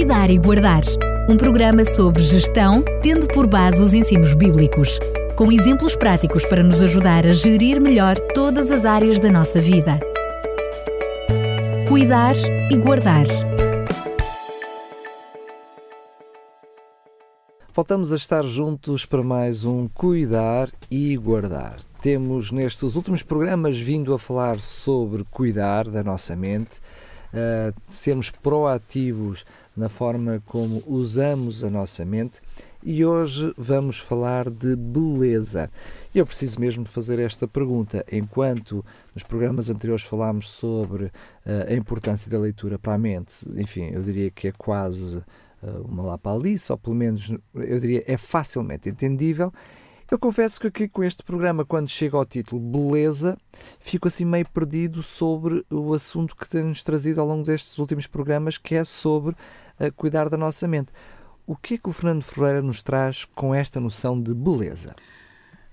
Cuidar e Guardar, um programa sobre gestão, tendo por base os ensinos bíblicos, com exemplos práticos para nos ajudar a gerir melhor todas as áreas da nossa vida. Cuidar e Guardar. Voltamos a estar juntos para mais um Cuidar e Guardar. Temos nestes últimos programas vindo a falar sobre cuidar da nossa mente, uh, sermos proativos na forma como usamos a nossa mente e hoje vamos falar de beleza. Eu preciso mesmo fazer esta pergunta. Enquanto nos programas anteriores falámos sobre uh, a importância da leitura para a mente, enfim, eu diria que é quase uh, uma lapalice, ou pelo menos eu diria é facilmente entendível. Eu confesso que aqui com este programa, quando chega ao título Beleza, fico assim meio perdido sobre o assunto que temos trazido ao longo destes últimos programas, que é sobre uh, cuidar da nossa mente. O que é que o Fernando Ferreira nos traz com esta noção de beleza?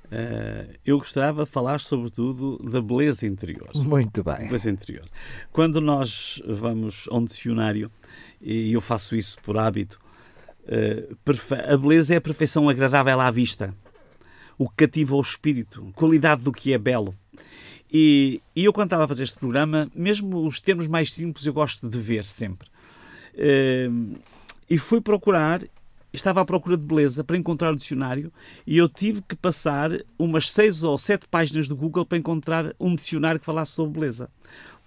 Uh, eu gostava de falar sobretudo da beleza interior. Muito bem. Beleza interior. Quando nós vamos a um dicionário, e eu faço isso por hábito, uh, a beleza é a perfeição agradável à vista o que cativa o espírito, qualidade do que é belo. E, e, eu, quando estava a fazer este programa, mesmo os termos mais simples, eu gosto de ver sempre. Uh, e fui procurar, estava à procura de beleza para encontrar o dicionário, e eu tive que passar umas seis ou sete páginas do Google para encontrar um dicionário que falasse sobre beleza.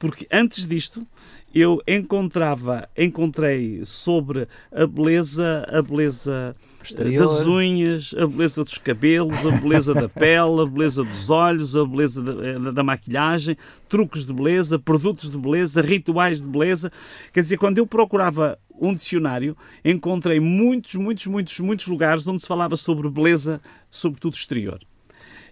Porque antes disto, eu encontrava, encontrei sobre a beleza, a beleza Exterior. das unhas, a beleza dos cabelos, a beleza da pele, a beleza dos olhos, a beleza da, eh, da, maquilhagem, truques de beleza, produtos de beleza, rituais de beleza. Quer dizer, quando eu procurava um dicionário, encontrei muitos, muitos, muitos, muitos lugares onde se falava sobre beleza, sobretudo exterior.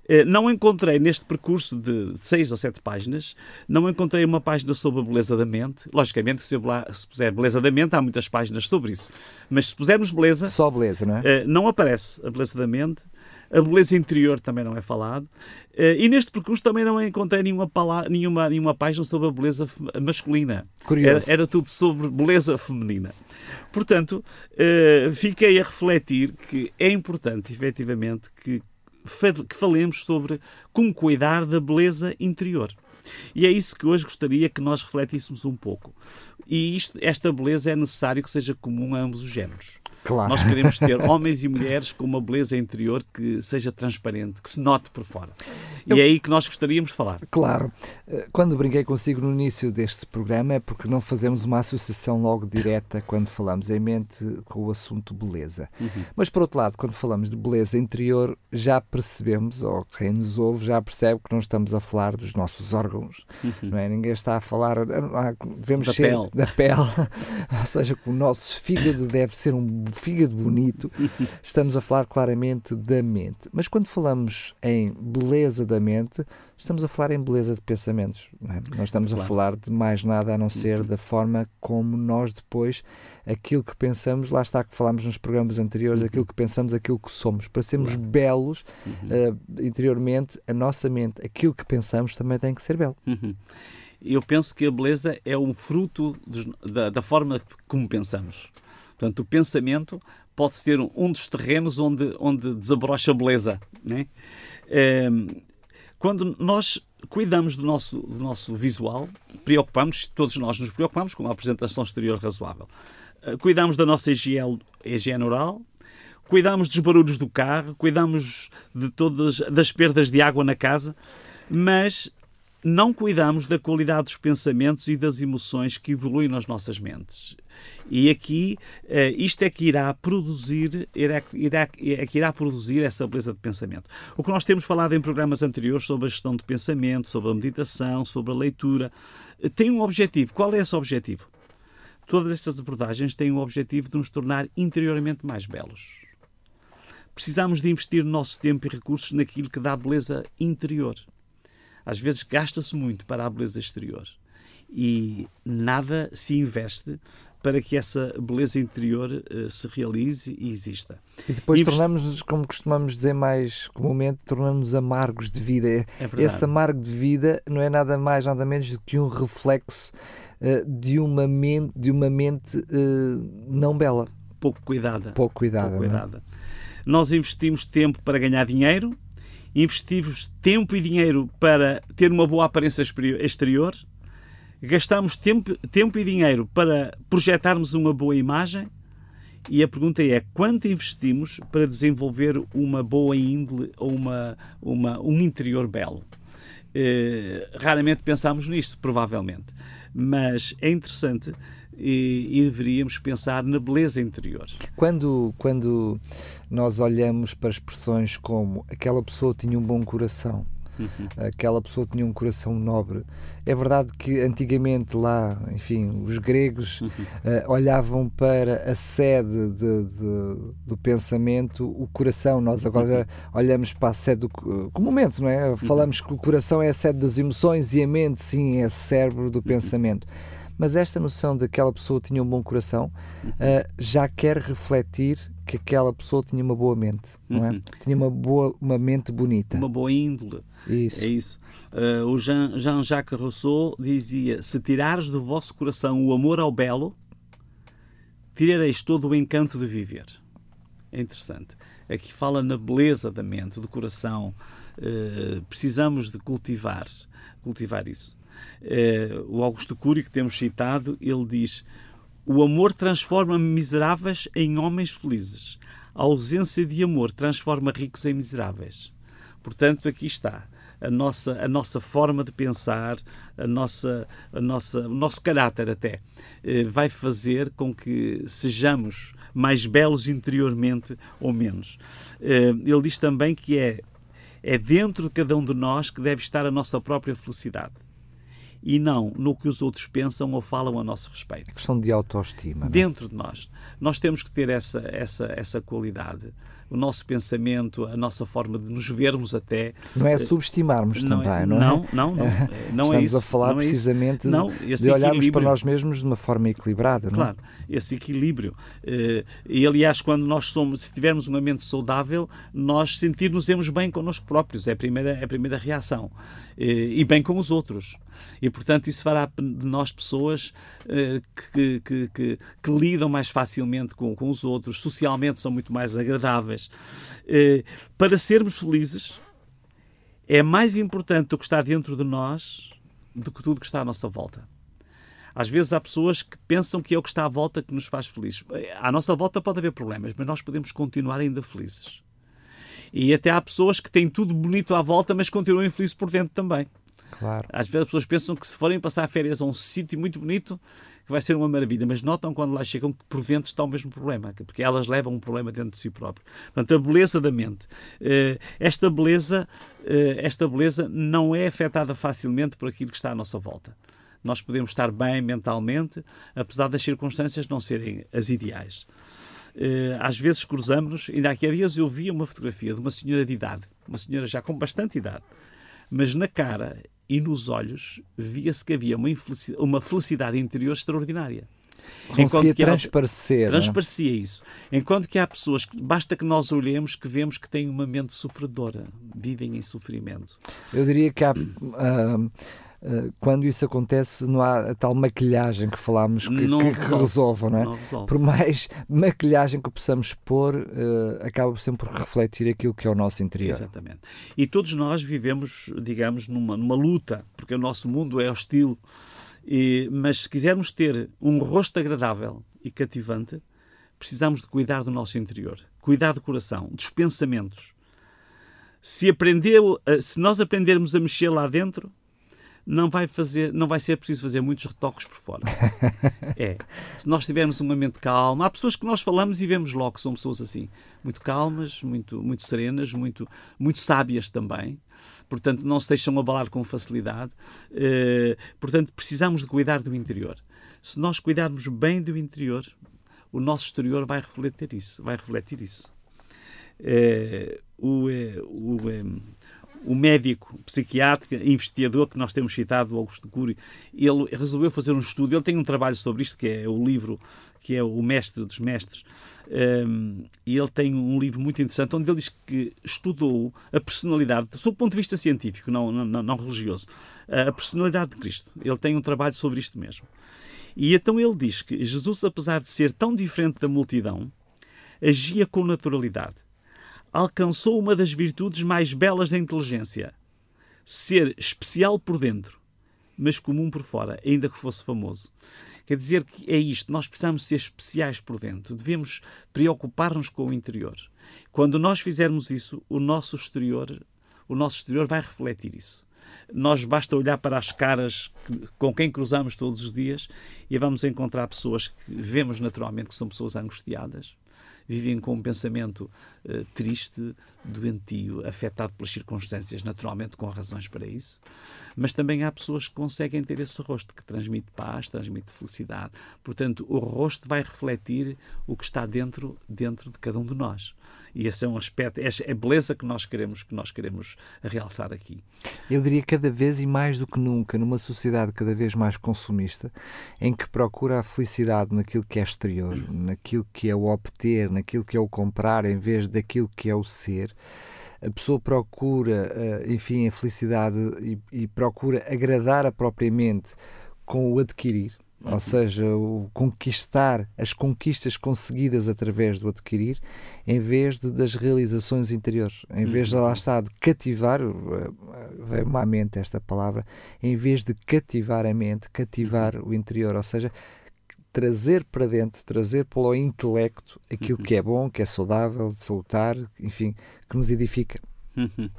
Eh, não encontrei neste percurso de seis ou sete páginas, não encontrei uma página sobre a beleza da mente. Logicamente, se eu se puser beleza da mente, há muitas páginas sobre isso. Mas se pusermos beleza. Só beleza, não é? Eh, não aparece a beleza da mente. A beleza interior também não é falado. Eh, e neste percurso também não encontrei nenhuma, palavra, nenhuma, nenhuma página sobre a beleza masculina. Curioso. Era, era tudo sobre beleza feminina. Portanto, fiquei a refletir que é importante, efetivamente, que que falemos sobre como cuidar da beleza interior. E é isso que hoje gostaria que nós refletíssemos um pouco. E isto, esta beleza é necessário que seja comum a ambos os géneros. Claro. Nós queremos ter homens e mulheres com uma beleza interior que seja transparente, que se note por fora. E Eu... é aí que nós gostaríamos de falar. Claro. Eh, quando brinquei consigo no início deste programa é porque não fazemos uma associação logo direta quando falamos em mente com o assunto beleza. Uhum. Mas, por outro lado, quando falamos de beleza interior, já percebemos, ou quem nos ouve já percebe que não estamos a falar dos nossos órgãos. Uhum. Não é? Ninguém está a falar. Ah, devemos da pele. Da pele. ou seja, que o nosso fígado deve ser um fígado bonito, estamos a falar claramente da mente. Mas quando falamos em beleza da mente, estamos a falar em beleza de pensamentos. Não, é? não estamos claro. a falar de mais nada a não ser uhum. da forma como nós depois, aquilo que pensamos, lá está que falámos nos programas anteriores, aquilo que pensamos, aquilo que somos. Para sermos claro. belos uhum. uh, interiormente, a nossa mente, aquilo que pensamos também tem que ser belo. Uhum eu penso que a beleza é um fruto dos, da, da, forma como pensamos. Portanto, o pensamento pode ser um dos terrenos onde, onde desabrocha a beleza. Né? É, quando nós cuidamos do nosso, do nosso visual, preocupamos, todos nós nos preocupamos com uma apresentação exterior razoável. Eh, cuidamos da nossa higiene, higiene oral, cuidamos dos barulhos do carro, cuidamos de todas das perdas de água na casa, mas não cuidamos da qualidade dos pensamentos e das emoções que evoluem nas nossas mentes. E aqui, uh, isto é que irá produzir, irá, irá, é que irá produzir essa beleza de pensamento. O que nós temos falado em programas anteriores sobre a gestão de pensamento, sobre a meditação, sobre a leitura, uh, tem um objetivo. Qual é esse objetivo? Todas estas abordagens têm o objetivo de nos tornar interiormente mais belos. Precisamos de investir o nosso tempo e recursos naquilo que dá beleza interior. Às vezes gasta-se muito para a beleza exterior e nada se investe para que essa beleza interior uh, se realize e exista. E depois Invest... tornamos-nos, como costumamos dizer mais comumente, tornamos-nos amargos de vida. É Esse amargo de vida não é nada mais, nada menos do que um reflexo de uma mente, de uma mente não bela. Pouco cuidada. Pouco cuidada. Pouco é? cuidada. Nós investimos tempo para ganhar dinheiro, investimos tempo e dinheiro para ter uma boa aparência exterior, gastamos tempo, tempo e dinheiro para projetarmos uma boa imagem e a pergunta é quanto investimos para desenvolver uma boa índole ou uma, uma, um interior belo? Eh, raramente pensamos nisto, provavelmente, mas é interessante e, e, deveríamos pensar na beleza interior. Quando, quando nós olhamos para expressões como aquela pessoa tinha um bom coração, Uhum. Aquela pessoa tinha um coração nobre. É verdade que antigamente lá, enfim, os gregos uhum. uh, olhavam para a sede de, de, do pensamento, o coração. Nós agora uhum. olhamos para a sede do. comumente, não é? Uhum. Falamos que o coração é a sede das emoções e a mente, sim, é o cérebro do uhum. pensamento mas esta noção de que aquela pessoa tinha um bom coração uh, já quer refletir que aquela pessoa tinha uma boa mente, não é? Uhum. Tinha uma boa uma mente bonita. Uma boa índole. Isso. É isso. Uh, o Jean-Jacques Rousseau dizia: Se tirares do vosso coração o amor ao belo, tirareis todo o encanto de viver. É interessante. Aqui fala na beleza da mente, do coração. Uh, precisamos de cultivar, cultivar isso. Uh, o Augusto Cury, que temos citado, ele diz: O amor transforma miseráveis em homens felizes. A ausência de amor transforma ricos em miseráveis. Portanto, aqui está a nossa, a nossa forma de pensar, a nossa, a nossa, o nosso caráter até, eh, vai fazer com que sejamos mais belos interiormente ou menos. Eh, ele diz também que é, é dentro de cada um de nós que deve estar a nossa própria felicidade e não no que os outros pensam ou falam a nosso respeito. A questão de autoestima. É? Dentro não? de nós. Nós temos que ter essa, essa, essa qualidade o nosso pensamento, a nossa forma de nos vermos até. Não é subestimarmos não também, é, não, é? Não, não, não, é, não Estamos é isso. a falar não precisamente não, de, olharmos para nós mesmos de uma forma equilibrada, claro, não é? esse equilíbrio. Eh, e aliás, quando nós somos, se tivermos uma mente saudável, nós sentir-nos bem connosco próprios, é a primeira, é a primeira reação. Eh, e bem com os outros. E portanto, isso fará de nós pessoas eh, que, que, que, que lidam mais facilmente com, com os outros, socialmente são muito mais agradáveis eh, para sermos felizes, é mais importante o que está dentro de nós do que tudo que está à nossa volta. Às vezes há pessoas que pensam que é o que está à volta que nos faz felizes. À nossa volta pode haver problemas, mas nós podemos continuar ainda felizes. E até há pessoas que têm tudo bonito à volta, mas continuam infelizes por dentro também. Claro. Às vezes as pessoas pensam que se forem passar férias a um sítio muito bonito, que vai ser uma maravilha, mas notam quando lá chegam que por dentro está o mesmo problema, porque elas levam um problema dentro de si próprio. Portanto, a beleza da mente. Eh, esta beleza, eh, esta beleza não é afetada facilmente por aquilo que está à nossa volta. Nós podemos estar bem mentalmente, apesar das circunstâncias não serem as ideais. Eh, às vezes cruzamos-nos, ainda há dias eu vi uma fotografia de uma senhora de idade, uma senhora já com bastante idade, mas na cara e nos olhos via-se que havia uma, uma felicidade interior extraordinária. Conseguia que transparecer. É? transparecia isso. Enquanto que há pessoas que basta que nós olhemos que vemos que têm uma mente sofredora, vivem em sofrimento. Eu diria que há. Uh, quando isso acontece, não há a tal maquilhagem que falámos que, não que resolve, resolve, não é? Não resolve. Por mais maquilhagem que possamos pôr, uh, acaba sempre por refletir aquilo que é o nosso interior. Exatamente. E todos nós vivemos, digamos, numa, numa luta, porque o nosso mundo é hostil. E, mas se quisermos ter um rosto agradável e cativante, precisamos de cuidar do nosso interior, cuidar do coração, dos pensamentos. Se, aprendeu, eh, se nós aprendermos a mexer lá dentro, não vai fazer, não vai ser preciso fazer muitos retoques por fora. é. Se nós tivermos uma mente calma, há pessoas que nós falamos e vemos logo que são pessoas assim, muito calmas, muito, muito serenas, muito, muito sábias também. Portanto, não se deixam abalar com facilidade. Uh, portanto, precisamos de cuidar do interior. Se nós cuidarmos bem do interior, o nosso exterior vai refletir isso. Vai refletir isso. Uh, o, uh, o o médico, psiquiatra, investigador que nós temos citado, Augusto Cury, ele resolveu fazer um estudo. Ele tem um trabalho sobre isto, que é o livro, que é o Mestre dos Mestres. Um, e ele tem um livro muito interessante onde ele diz que estudou a personalidade, sob o ponto de vista científico, não, não, não religioso, a personalidade de Cristo. Ele tem um trabalho sobre isto mesmo. E então ele diz que Jesus, apesar de ser tão diferente da multidão, agia com naturalidade alcançou uma das virtudes mais belas da inteligência: ser especial por dentro, mas comum por fora, ainda que fosse famoso. Quer dizer que é isto, nós precisamos ser especiais por dentro, devemos preocupar-nos com o interior. Quando nós fizermos isso, o nosso exterior, o nosso exterior vai refletir isso. Nós basta olhar para as caras com quem cruzamos todos os dias e vamos encontrar pessoas que vemos naturalmente que são pessoas angustiadas, vivem com um pensamento uh, triste, doentio, afetado pelas circunstâncias, naturalmente com razões para isso. Mas também há pessoas que conseguem ter esse rosto que transmite paz, transmite felicidade. Portanto, o rosto vai refletir o que está dentro, dentro de cada um de nós. E esse é um aspecto, é a beleza que nós queremos, que nós queremos realçar aqui. Eu diria cada vez e mais do que nunca, numa sociedade cada vez mais consumista, em que procura a felicidade naquilo que é exterior, naquilo que é o obter, naquilo que é o comprar, em vez daquilo que é o ser, a pessoa procura, eh, enfim, a felicidade e, e procura agradar a própria mente com o adquirir, uhum. ou seja, o conquistar as conquistas conseguidas através do adquirir, em vez de, das realizações interiores, em vez de lá uhum. está de cativar, eh, veio-me à mente esta palavra, em vez de cativar a mente, cativar uhum. o interior, ou seja, trazer para dentro, trazer para o intelecto aquilo uhum. que é bom, que é saudável, de salutar, enfim, que nos edifica. Uhum.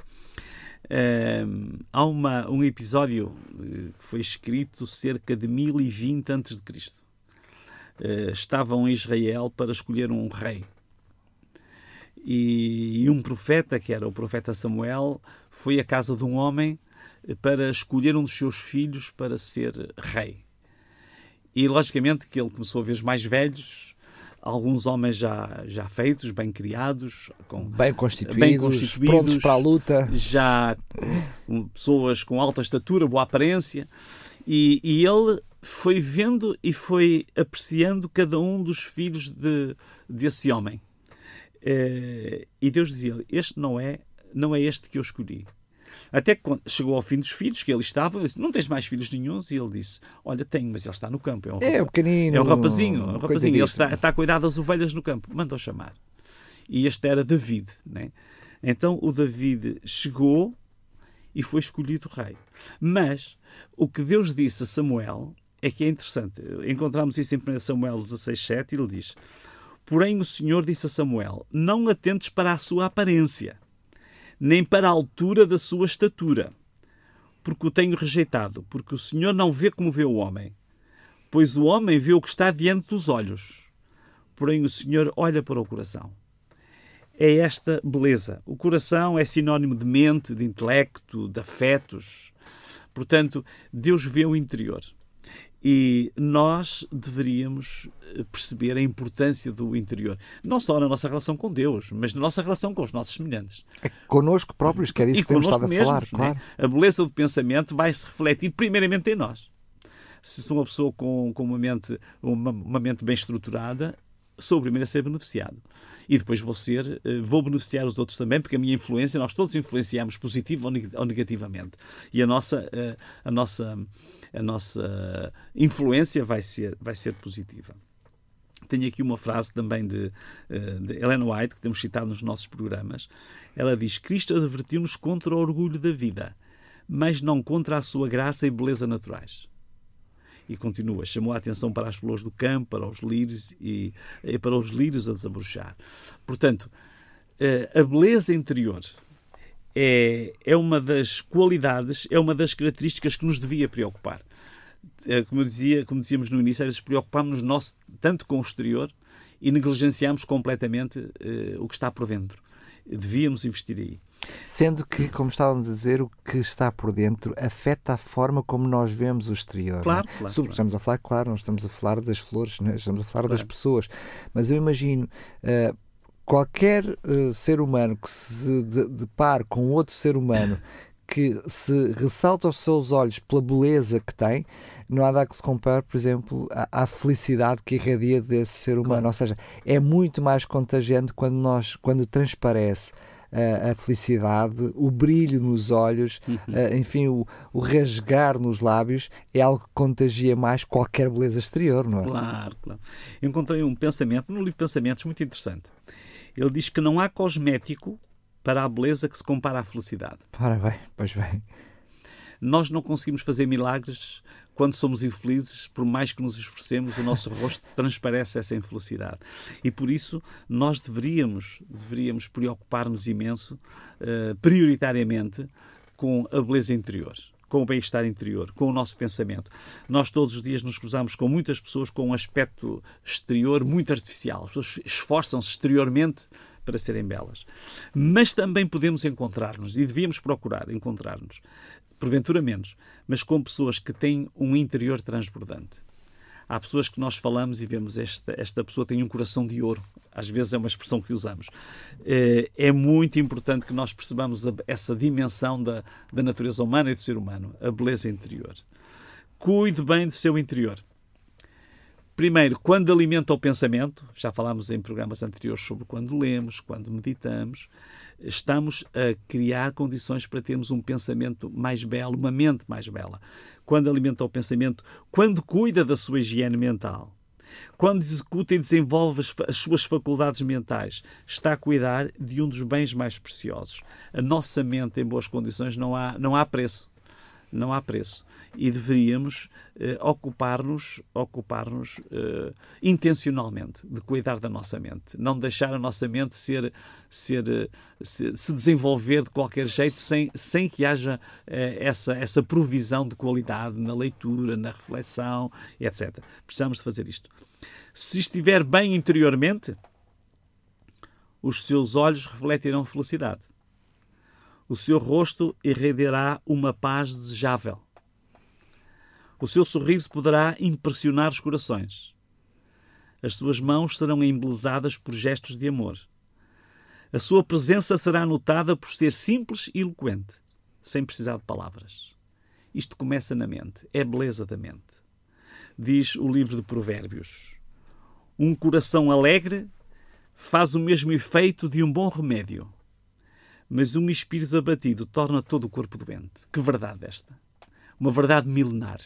Há uma, um episódio eh, que foi escrito cerca de 1020 a.C. Estavam em Israel para escolher um rei. E, e um profeta, que era o profeta Samuel, foi à casa de um homem para escolher um dos seus filhos para ser rei. E logicamente que ele começou a ver os mais velhos, alguns homens já, já feitos, bem criados, com, bem, constituídos, bem constituídos, prontos para a luta, já pessoas com alta estatura, boa aparência, e, e ele foi vendo e foi apreciando cada um dos filhos de, desse homem. Eh, e Deus dizia: Este não é, não é este que eu escolhi. Até que chegou ao fim dos filhos, que ele estava, ele disse, não tens mais filhos nenhums? E ele disse, olha, tenho, mas ele está no campo. É um, é, pequenino. É um rapazinho, é um rapazinho. Ele está, está a cuidar das ovelhas no campo. Mandou chamar. E este era David, né? Então o David chegou e foi escolhido rei. Mas o que Deus disse a Samuel é que é interessante. Encontramos isso em 1 Samuel 16,7 e ele diz: Porém o Senhor disse a Samuel: Não atentes para a sua aparência nem para a altura da sua estatura, porque o tenho rejeitado, porque o Senhor não vê como vê o homem, pois o homem vê o que está diante dos olhos, porém o Senhor olha para o coração. É esta beleza. O coração é sinónimo de mente, de intelecto, de afetos. Portanto, Deus vê o interior. E nós deveríamos eh, perceber a importância do interior, não só na nossa relação com Deus, mas na nossa relação com os nossos semelhantes. É connosco próprios, que é disso e que temos estado a mesmos, falar. Claro. Né? A beleza do pensamento vai se refletir primeiramente em nós. Se sou uma pessoa com, com uma, mente, uma, uma mente bem estruturada, sou o primeiro a ser beneficiado. E depois vou ser, eh, vou beneficiar os outros também, porque a minha influência, nós todos influenciamos positivo ou negativamente. E a nossa, eh, a nossa, a nossa influência vai ser, vai ser positiva. Tenho aqui uma frase também de, eh, de Ellen White, que temos citado nos nossos programas. Ela diz: Cristo advertiu-nos contra o orgulho da vida, mas não contra a sua graça e beleza naturais. E continua, chamou a atenção para as flores do campo, para os lírios e, e para os lírios a desabrochar. Portanto, eh, a beleza interior é, é uma das qualidades, é uma das características que nos devia preocupar. Eh, como, dizia, como dizíamos no início, às vezes preocupamos nos tanto com o exterior e negligenciamos completamente uh, o que está por dentro. Devíamos investir aí. Sendo que, como estávamos a dizer, o que está por dentro afeta a forma como nós vemos o exterior. Claro, é? claro, claro. Estamos a falar, claro, não estamos a falar das flores, é? estamos a falar claro. das pessoas. Mas eu imagino, uh, qualquer uh, ser humano que se depare com outro ser humano que se ressalta aos seus olhos pela beleza que tem, não há nada que se compare, por exemplo, à, à felicidade que irradia desse ser humano. Claro. Ou seja, é muito mais contagiante quando nós, quando transparece a, a felicidade, o brilho nos olhos, uhum. enfim, o, o rasgar nos lábios é algo que contagia mais qualquer beleza exterior, não é? Claro, claro. encontrei um pensamento no livro Pensamentos muito interessante. Ele diz que não há cosmético para a beleza que se compara à felicidade. Bem, pois bem. Nós não conseguimos fazer milagres quando somos infelizes, por mais que nos esforcemos, o nosso rosto transparece essa infelicidade. E por isso nós deveríamos, deveríamos preocupar-nos imenso, uh, prioritariamente, com a beleza interior com o bem-estar interior, com o nosso pensamento. Nós todos os dias nos cruzamos com muitas pessoas com um aspecto exterior muito artificial. As pessoas esforçam-se exteriormente para serem belas. Mas também podemos encontrar-nos e devíamos procurar encontrar-nos porventura menos, mas com pessoas que têm um interior transbordante. Há pessoas que nós falamos e vemos esta, esta pessoa tem um coração de ouro. Às vezes é uma expressão que usamos. Eh, é muito importante que nós percebamos essa dimensão da, da natureza humana e do ser humano, a beleza interior. Cuide bem do seu interior. Primeiro, quando alimenta o pensamento, já falámos em programas anteriores sobre quando lemos, quando meditamos, estamos a criar condições para termos um pensamento mais belo, uma mente mais bela. Quando alimenta o pensamento, quando cuida da sua higiene mental, quando executa e desenvolve as, suas faculdades mentais, está a cuidar de um dos bens mais preciosos. A nossa mente em boas condições não há, não há preço não há preço. E deveríamos eh, ocupar-nos ocupar-nos eh, intencionalmente de cuidar da nossa mente, não deixar a nossa mente ser, ser eh, se, se desenvolver de qualquer jeito sem, sem que haja eh, essa, essa provisão de qualidade na leitura, na reflexão, etc. Precisamos de fazer isto. Se estiver bem interiormente, os seus olhos refletirão felicidade o seu rosto irradiará uma paz desejável. O seu sorriso poderá impressionar os corações. As suas mãos serão embelezadas por gestos de amor. A sua presença será notada por ser simples e eloquente, sem precisar de palavras. Isto começa na mente, é a beleza da mente. Diz o livro de Provérbios: Um coração alegre faz o mesmo efeito de um bom remédio mas um espírito abatido torna todo o corpo doente. Que verdade esta! Uma verdade milenar.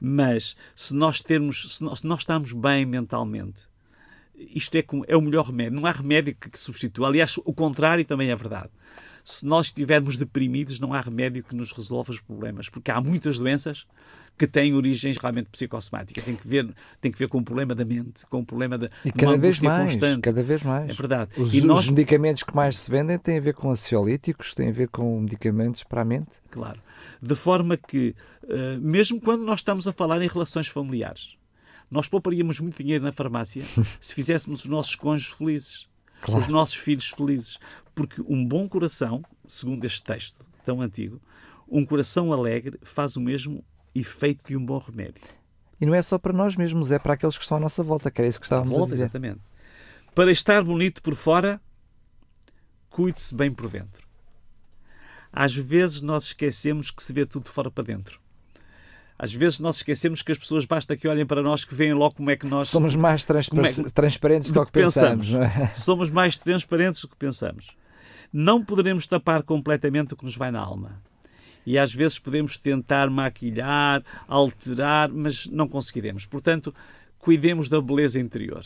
Mas se nós termos, se nós, se nós estamos bem mentalmente, isto é, é o melhor remédio. Não há remédio que, que substitua. Aliás, o contrário também é verdade se nós estivermos deprimidos, não há remédio que nos resolva os problemas, porque há muitas doenças que têm origens realmente psicossomáticas. Tem que ver, tem que ver com o problema da mente, com o problema da e cada vez mais, constante. Cada vez mais. É verdade. Os, e nós... os medicamentos que mais se vendem têm a ver com ansiolíticos, têm a ver com medicamentos para a mente. Claro. De forma que, uh, mesmo quando nós estamos a falar em relações familiares, nós pouparíamos muito dinheiro na farmácia se fizéssemos os nossos cônjuges felizes. Claro. Os nossos filhos felizes. Porque um bom coração, segundo este texto tão antigo, um coração alegre faz o mesmo efeito de um bom remédio. E não é só para nós mesmos, é para aqueles que estão à nossa volta, que era isso que estávamos volta, a dizer. Exatamente. Para estar bonito por fora, cuide-se bem por dentro. Às vezes nós esquecemos que se vê tudo de fora para dentro. Às vezes nós esquecemos que as pessoas basta que olhem para nós que veem logo como é que nós. Somos mais é, transparentes do, do que, que pensamos. pensamos. É? Somos mais transparentes do que pensamos. Não poderemos tapar completamente o que nos vai na alma. E às vezes podemos tentar maquilhar, alterar, mas não conseguiremos. Portanto, cuidemos da beleza interior.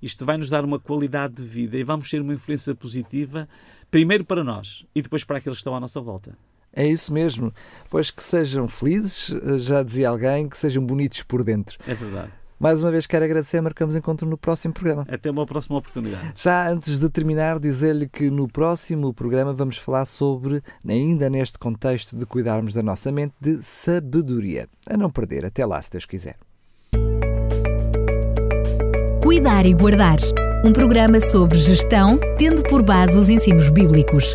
Isto vai nos dar uma qualidade de vida e vamos ser uma influência positiva, primeiro para nós e depois para aqueles que estão à nossa volta. É isso mesmo. Pois que sejam felizes, eh, já dizia alguém, que sejam bonitos por dentro. É verdade. Mais uma vez quero agradecer, marcamos encontro no próximo programa. Até uma próxima oportunidade. Já antes de terminar, dizer-lhe que no próximo programa vamos falar sobre, ainda neste contexto de cuidarmos da nossa mente, de sabedoria. A não perder. Até lá, se Deus quiser. Cuidar e Guardar um programa sobre gestão, tendo por base os ensinos bíblicos